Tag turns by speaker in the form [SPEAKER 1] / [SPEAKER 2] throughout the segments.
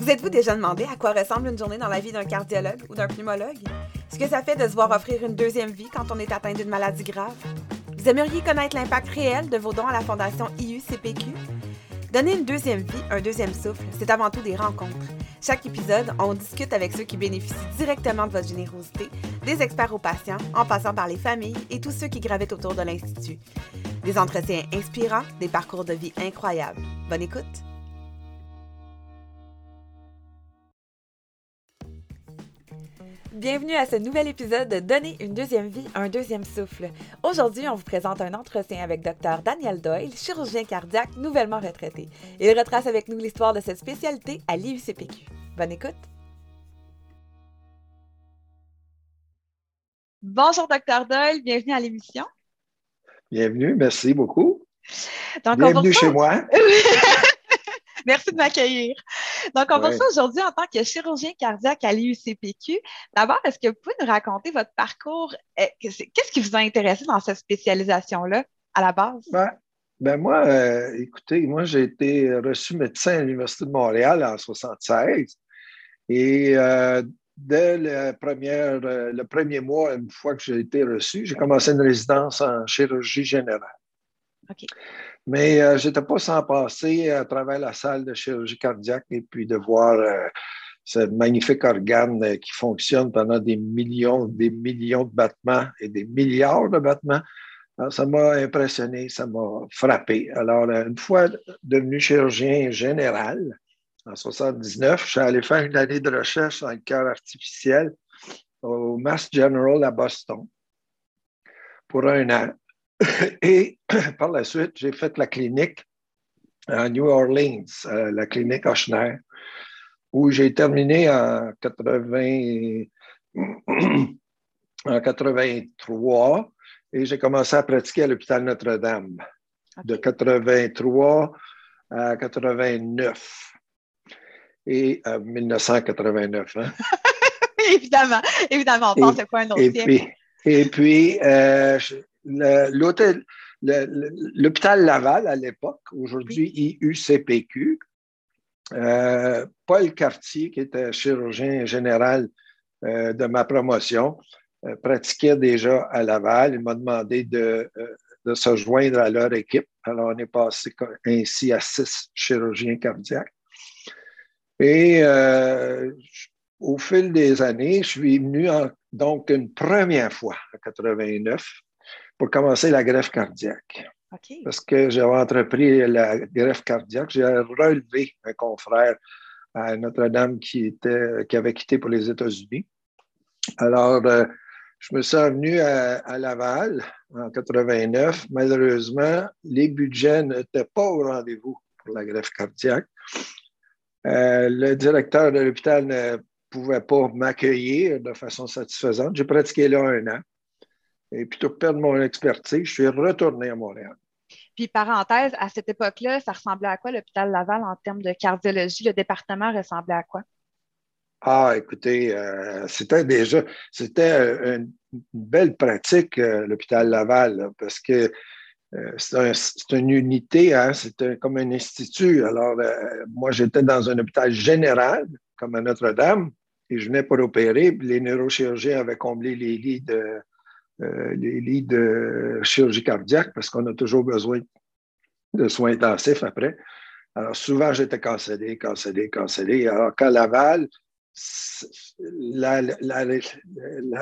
[SPEAKER 1] Vous êtes-vous déjà demandé à quoi ressemble une journée dans la vie d'un cardiologue ou d'un pneumologue? Ce que ça fait de se voir offrir une deuxième vie quand on est atteint d'une maladie grave? Vous aimeriez connaître l'impact réel de vos dons à la Fondation IUCPQ? Donner une deuxième vie, un deuxième souffle, c'est avant tout des rencontres. Chaque épisode, on discute avec ceux qui bénéficient directement de votre générosité, des experts aux patients, en passant par les familles et tous ceux qui gravitent autour de l'Institut. Des entretiens inspirants, des parcours de vie incroyables. Bonne écoute! Bienvenue à ce nouvel épisode de Donner une deuxième vie, un deuxième souffle. Aujourd'hui, on vous présente un entretien avec Dr Daniel Doyle, chirurgien cardiaque nouvellement retraité. Il retrace avec nous l'histoire de cette spécialité à l'IUCPQ. Bonne écoute! Bonjour Dr Doyle, bienvenue à l'émission.
[SPEAKER 2] Bienvenue, merci beaucoup. bienvenue chez moi.
[SPEAKER 1] Merci de m'accueillir. Donc, on va ça aujourd'hui en tant que chirurgien cardiaque à l'IUCPQ. D'abord, est-ce que vous pouvez nous raconter votre parcours? Euh, qu'est-ce qui vous a intéressé dans cette spécialisation-là à la base?
[SPEAKER 2] Ben, ben moi, euh, écoutez, moi, j'ai été reçu médecin à l'Université de Montréal en 1976. Et euh, dès le premier mois, une fois que j'ai été reçu, j'ai commencé une résidence en chirurgie générale. OK. Mais euh, je n'étais pas sans passer à travers la salle de chirurgie cardiaque et puis de voir euh, ce magnifique organe euh, qui fonctionne pendant des millions, des millions de battements et des milliards de battements. ça m'a impressionné, ça m'a frappé. Alors, une fois devenu chirurgien général, en 79, je suis allé faire une année de recherche dans le cœur artificiel au Mass General à Boston pour un an. Et par la suite, j'ai fait la clinique à New Orleans, la clinique Ochner, où j'ai terminé en, 80, en 83 et j'ai commencé à pratiquer à l'hôpital Notre-Dame de 83 à 89 et 1989. Hein.
[SPEAKER 1] évidemment, évidemment, on pense à quoi un autre
[SPEAKER 2] et puis, et puis euh, l'hôtel, l'hôpital Laval à l'époque, aujourd'hui IUCPQ, euh, Paul Cartier, qui était chirurgien général euh, de ma promotion, euh, pratiquait déjà à Laval. Il m'a demandé de, de, se joindre à leur équipe. Alors, on est passé ainsi à six chirurgiens cardiaques. Et au fil des années, je suis venu donc une première fois en 89 pour commencer la greffe cardiaque. Parce que j'avais entrepris la greffe cardiaque, j'ai relevé un confrère à Notre-Dame qui, était, qui avait quitté pour les États-Unis. Alors, euh, je me suis revenu à, Laval en 89. Malheureusement, les budgets n'étaient pas au rendez-vous pour la greffe cardiaque. Euh, le directeur de l'hôpital ne pouvait pas m'accueillir de façon satisfaisante. J'ai pratiqué là un an. Et plutôt que perdre mon expertise, je suis retourné à Montréal.
[SPEAKER 1] Puis, parenthèse, à cette époque-là, ça ressemblait à quoi l'hôpital Laval en termes de cardiologie? Le département ressemblait à quoi?
[SPEAKER 2] Ah, écoutez, euh, c'était déjà, c'était euh, une, belle pratique, euh, l'hôpital Laval, parce que c'est une unité, hein, c'était comme un institut. Alors, moi, j'étais dans un hôpital général, comme à Notre-Dame, et je venais pour opérer, puis les neurochirurgiens avaient comblé les lits de, euh, les lits de chirurgie cardiaque parce qu'on a toujours besoin de soins intensifs après. Alors, souvent, j'étais cancellé, cancellé, cancellé. Alors, qu'à Laval, la,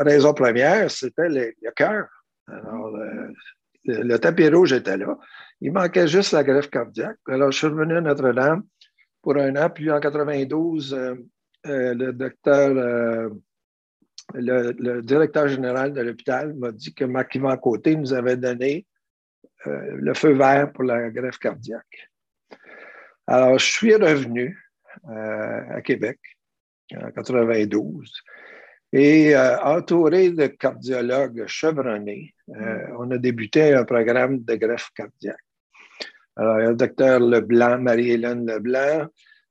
[SPEAKER 2] raison première, c'était le, cœur. Alors, euh, le, tapis rouge était là. Il manquait juste la greffe cardiaque. Alors, je suis revenu à Notre-Dame pour un an. Puis, en 92, euh, le docteur le, directeur général de l'hôpital m'a dit que Marc Yvan Côté nous avait donné euh, le feu vert pour la greffe cardiaque. Alors, je suis revenu euh, à Québec en 92 et euh, entouré de cardiologues chevronnés, on a débuté un programme de greffe cardiaque. Alors, il y a le docteur Leblanc, Marie-Hélène Leblanc,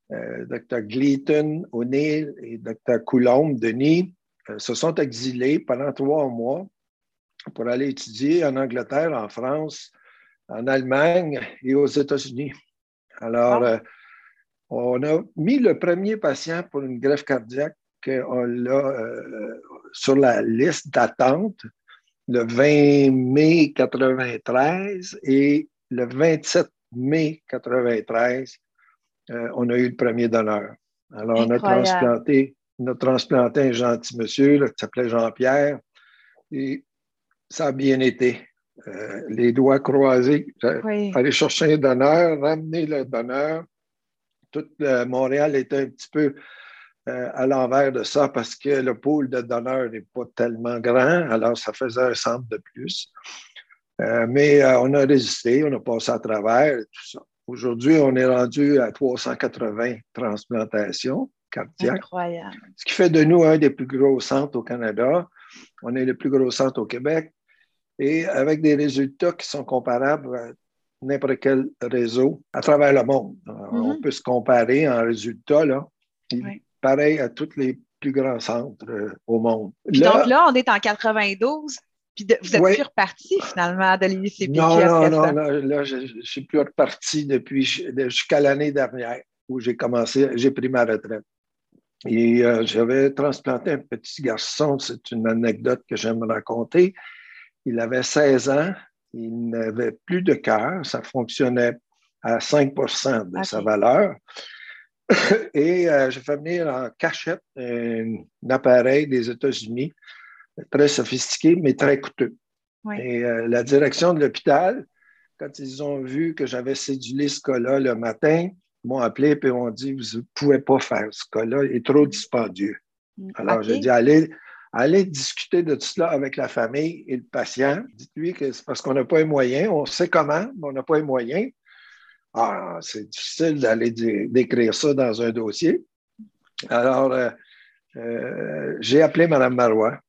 [SPEAKER 2] le docteur Gleaton, O'Neill et docteur Coulombe, Denis, se sont exilés pendant trois mois pour aller étudier en Angleterre, en France, en Allemagne et aux États-Unis. Alors, ah. euh, On a mis le premier patient pour une greffe cardiaque on l'a euh, sur la liste d'attente le 20 mai 93 et le 27 mai 93, euh, on a eu le premier donneur. Alors, on a transplanté, on a transplanté un gentil monsieur qui s'appelait Jean-Pierre et ça a bien été. Euh, les doigts croisés, aller chercher un donneur, ramener le donneur. Tout Montréal était un petit peu euh, à l'envers de ça parce que le pool de donneurs n'est pas tellement grand, alors ça faisait un centre de plus. Euh, mais euh, on a résisté, on a passé à travers tout ça. Aujourd'hui, on est rendu à 380 transplantations cardiaques.
[SPEAKER 1] Incroyable.
[SPEAKER 2] Ce qui fait de nous un des plus gros centres au Canada. On est le plus gros centre au Québec et avec des résultats qui sont comparables à n'importe quel réseau à travers le monde. On mm-hmm. peut se comparer en résultats. Là. Oui pareil à tous les plus grands centres euh, au monde.
[SPEAKER 1] donc là, on est en 92, puis vous êtes plus reparti finalement de l'ICP.
[SPEAKER 2] Non, non, non, là, je ne suis plus reparti depuis jusqu'à l'année dernière où j'ai commencé, j'ai pris ma retraite. Et euh, j'avais transplanté un petit garçon, c'est une anecdote que j'aime raconter. Il avait 16 ans, il n'avait plus de cœur, ça fonctionnait à 5% de sa valeur. Et euh, j'ai fait venir en cachette un, appareil des États-Unis, très sophistiqué, mais très coûteux. Et euh, la direction de l'hôpital, quand ils ont vu que j'avais cédulé ce cas-là le matin, m'ont appelé et m'ont dit Vous ne pouvez pas faire ce cas-là, il est trop dispendieux. Mm, Alors, j'ai dit allez, allez discuter de tout cela avec la famille et le patient. Dites-lui que c'est parce qu'on n'a pas les moyens, on sait comment, mais on n'a pas les moyens. Ah, c'est difficile d'aller d'écrire ça dans un dossier. Alors, euh, euh, j'ai appelé Mme Marois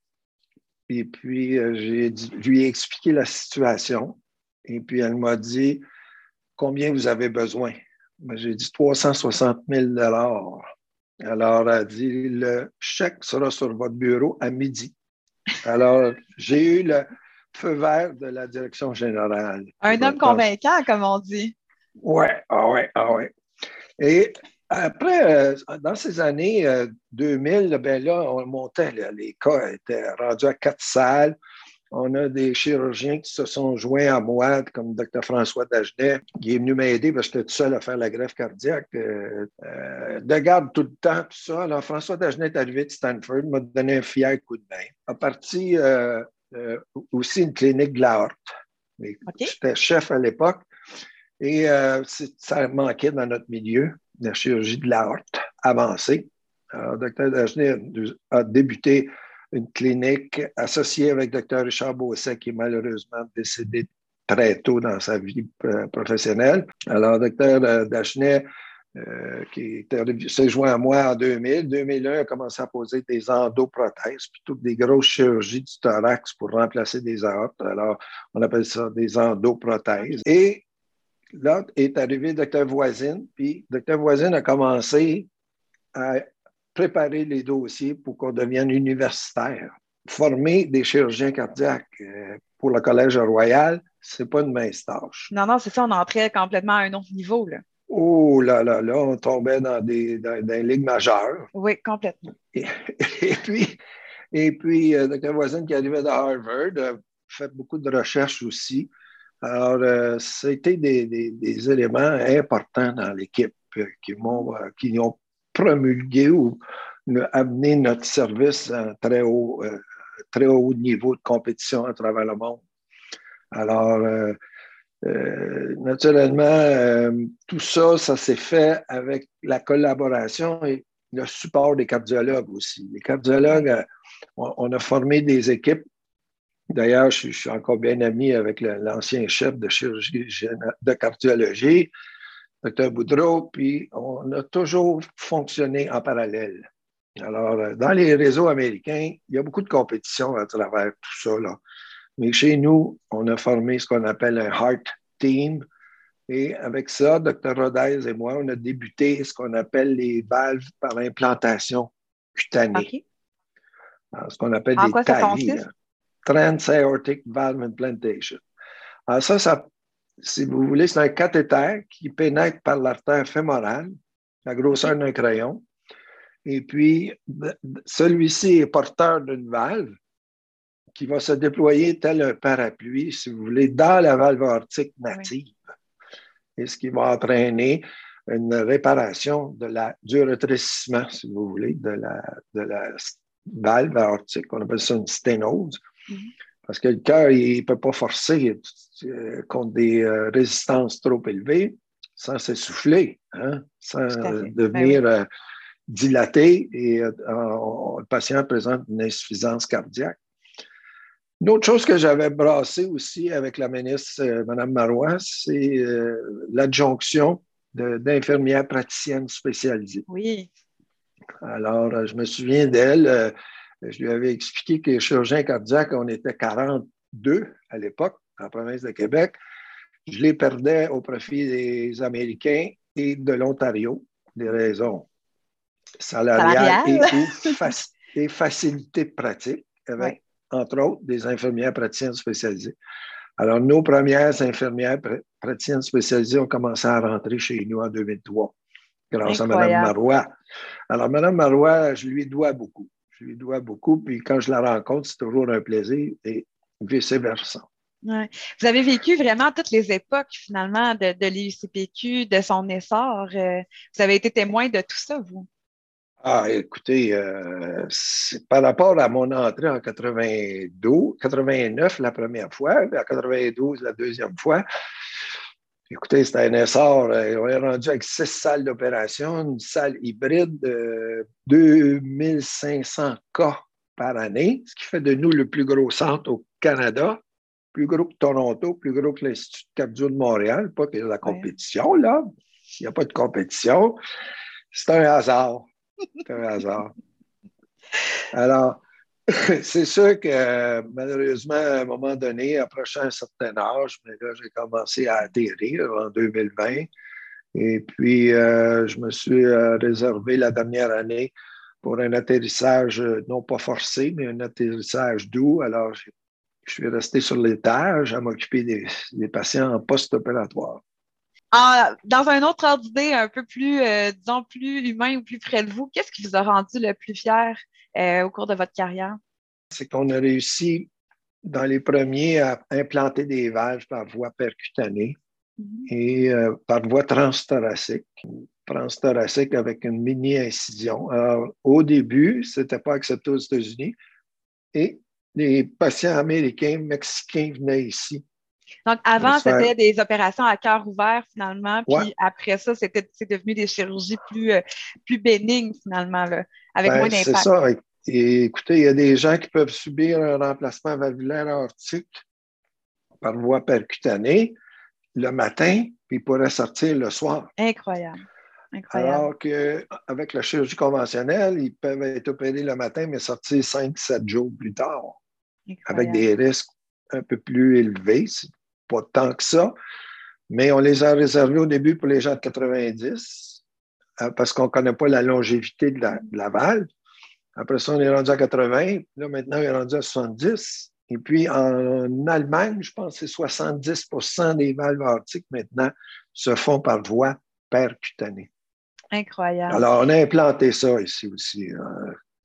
[SPEAKER 2] et puis euh, j'ai lui ai expliqué la situation. Et puis elle m'a dit Combien vous avez besoin? J'ai dit 360 000 Alors, elle a dit Le chèque sera sur votre bureau à midi. Alors, j'ai eu le feu vert de la direction générale.
[SPEAKER 1] Un homme convaincant, comme on dit.
[SPEAKER 2] Oui, ah ouais, ah ouais. Et après, euh, dans ces années 2000, euh, ben là, on montait, les cas étaient rendus à quatre salles. On a des chirurgiens qui se sont joints à moi, comme le Dr. François Dagenet, qui est venu m'aider parce que j'étais tout seul à faire la greffe cardiaque. Euh, de garde tout le temps, tout ça. Alors, François Dagenet est arrivé de Stanford, m'a donné un fier coup de main. A parti aussi une clinique de la J'étais chef à l'époque. Et euh, ça manquait dans notre milieu, la chirurgie de l'aorte avancée. Alors, Dr. Dagenet a débuté une clinique associée avec Dr. Richard Beausset, qui est malheureusement décédé très tôt dans sa vie euh, professionnelle. Alors, Dr. Euh, Dagenet, qui s'est joint à moi en 2000. 2001, a commencé à poser des endoprothèses plutôt que des grosses chirurgies du thorax pour remplacer des aortes. Alors, on appelle ça des endoprothèses. Et là est arrivé Dr. Voisine, puis Dr. Voisine a commencé à préparer les dossiers pour qu'on devienne universitaire. Former des chirurgiens cardiaques euh, pour le Collège Royal, c'est pas une mince tâche.
[SPEAKER 1] Non, non, c'est ça, on entrait complètement à un autre niveau. Là.
[SPEAKER 2] Oh là là, là, on tombait dans des, dans, ligues majeures.
[SPEAKER 1] Oui, complètement.
[SPEAKER 2] Et, puis, et puis euh, Dr. Voisine qui arrivait de Harvard a fait beaucoup de recherches aussi. Alors, euh, c'était des, des, éléments importants dans l'équipe euh, qui, m'ont, euh, qui ont promulgué ou amené notre service à un très haut, très haut niveau de compétition à travers le monde. Alors, naturellement, tout ça, ça s'est fait avec la collaboration et le support des cardiologues aussi. Les cardiologues, on a formé des équipes D'ailleurs, je, suis encore bien ami avec l'ancien chef de chirurgie de cardiologie, Dr. Boudreau, puis on a toujours fonctionné en parallèle. Alors, euh, dans les réseaux américains, il y a beaucoup de compétition à travers tout ça. Mais chez nous, on a formé ce qu'on appelle un Heart Team. Et avec ça, Dr. Rodez et moi, on a débuté ce qu'on appelle les valves par implantation cutanée. ce qu'on appelle des quoi Transaortic Valve Implantation. Alors ça, ça, si vous voulez, c'est un cathéter qui pénètre par l'artère fémorale la grosseur d'un crayon. Et puis, celui-ci est porteur d'une valve qui va se déployer tel un parapluie, si vous voulez, dans la valve aortique native. Et ce qui va entraîner une réparation de la, du rétrécissement, si vous voulez, de la, de la valve aortique. On appelle ça une sténose. Mm-hmm. Parce que le cœur, il ne peut pas forcer euh, contre des euh, résistances trop élevées sans s'essouffler, hein, sans devenir ben euh, dilaté et le patient présente une insuffisance cardiaque. Une autre chose que j'avais brassée aussi avec la ministre, Mme Marois, c'est l'adjonction d'infirmières praticiennes spécialisées.
[SPEAKER 1] Oui.
[SPEAKER 2] Alors, je me souviens d'elle je lui avais expliqué que les chirurgiens cardiaques, on était 42 à l'époque, en province de Québec. Je les perdais au profit des Américains et de l'Ontario, des raisons salariales et, facilités de pratique, avec, entre autres, des infirmières praticiennes spécialisées. Alors, nos premières infirmières praticiennes spécialisées ont commencé à rentrer chez nous en 2003, grâce à Mme Marois. Alors, Mme Marois, je lui dois beaucoup. Je lui dois beaucoup. Puis quand je la rencontre, c'est toujours un plaisir et vice-versa.
[SPEAKER 1] Vous avez vécu vraiment toutes les époques, finalement, de, de l'IUCPQ, de son essor. Euh, vous avez été témoin de tout ça, vous?
[SPEAKER 2] Ah, écoutez, euh, par rapport à mon entrée en 92, 89 la première fois, en 92 la deuxième fois, Écoutez, c'était un essor. On est rendu avec six salles d'opération, une salle hybride de 2500 cas par année, ce qui fait de nous le plus gros centre au Canada, plus gros que Toronto, plus gros que l'Institut de cardio de Montréal. Pas que la compétition, là. Il n'y a pas de compétition. C'est un hasard. C'est un hasard. Alors, c'est sûr que malheureusement, à un moment donné, approchant un certain âge, mais là, j'ai commencé à atterrir en 2020. Et puis, euh, je me suis euh, réservé la dernière année pour un atterrissage non pas forcé, mais un atterrissage doux. Alors, je suis resté sur l'étage à m'occuper des, patients en post-opératoire.
[SPEAKER 1] dans un autre ordre d'idée, un peu plus, euh, disons, plus humain ou plus près de vous, qu'est-ce qui vous a rendu le plus fier? Euh, au cours de votre carrière?
[SPEAKER 2] C'est qu'on a réussi dans les premiers à implanter des valves par voie percutanée mm-hmm. et euh, par voie transthoracique. Transthoracique avec une mini-incision. Alors, au début, ce n'était pas accepté aux États-Unis et les patients américains, mexicains venaient ici.
[SPEAKER 1] Donc, avant, c'était des opérations à cœur ouvert, finalement. Puis après ça, c'est devenu des chirurgies plus, euh, plus bénignes, finalement, là, avec ben, moins d'impact.
[SPEAKER 2] C'est ça. Et écoutez, il y a des gens qui peuvent subir un remplacement valvulaire aortique par voie percutanée le matin, puis ils pourraient sortir le soir.
[SPEAKER 1] Incroyable.
[SPEAKER 2] Incroyable. Alors qu'avec la chirurgie conventionnelle, ils peuvent être opérés le matin, mais sortir 5-7 jours plus tard, avec des risques un peu plus élevés. Pas tant que ça, mais on les a réservés au début pour les gens de 90, euh, parce qu'on ne connaît pas la longévité de la valve. Après ça, on est rendu à 80. Là, maintenant, on est rendu à 70. Et puis, en Allemagne, je pense que c'est 70% des valves aortiques maintenant se font par voie percutanée.
[SPEAKER 1] Incroyable.
[SPEAKER 2] Alors, on a implanté ça ici aussi.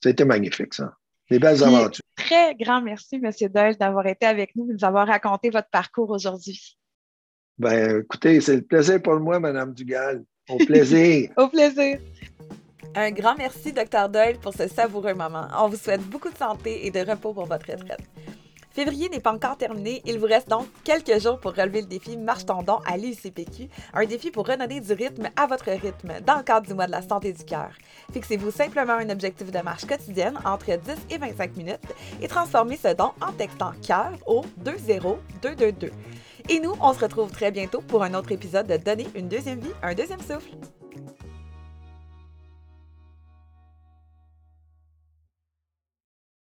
[SPEAKER 2] C'était magnifique, ça. Des belles aventures.
[SPEAKER 1] Très grand merci, M. Doyle, d'avoir été avec nous, de nous avoir raconté votre parcours aujourd'hui.
[SPEAKER 2] Ben, écoutez, c'est le plaisir pour moi, Mme Dugal. Au plaisir.
[SPEAKER 1] Au plaisir. Un grand merci, Dr. Doyle, pour ce savoureux moment. On vous souhaite beaucoup de santé et de repos pour votre retraite. Février n'est pas encore terminé, il vous reste donc quelques jours pour relever le défi Marche ton à l'UCPQ, un défi pour redonner du rythme à votre rythme dans le cadre du mois de la santé du cœur. Fixez-vous simplement un objectif de marche quotidienne entre 10 et 25 minutes et transformez ce don en textant cœur au 20222. Et nous, on se retrouve très bientôt pour un autre épisode de Donner une deuxième vie, un deuxième souffle.